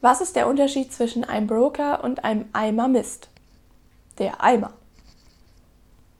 Was ist der Unterschied zwischen einem Broker und einem Eimer Mist? Der Eimer.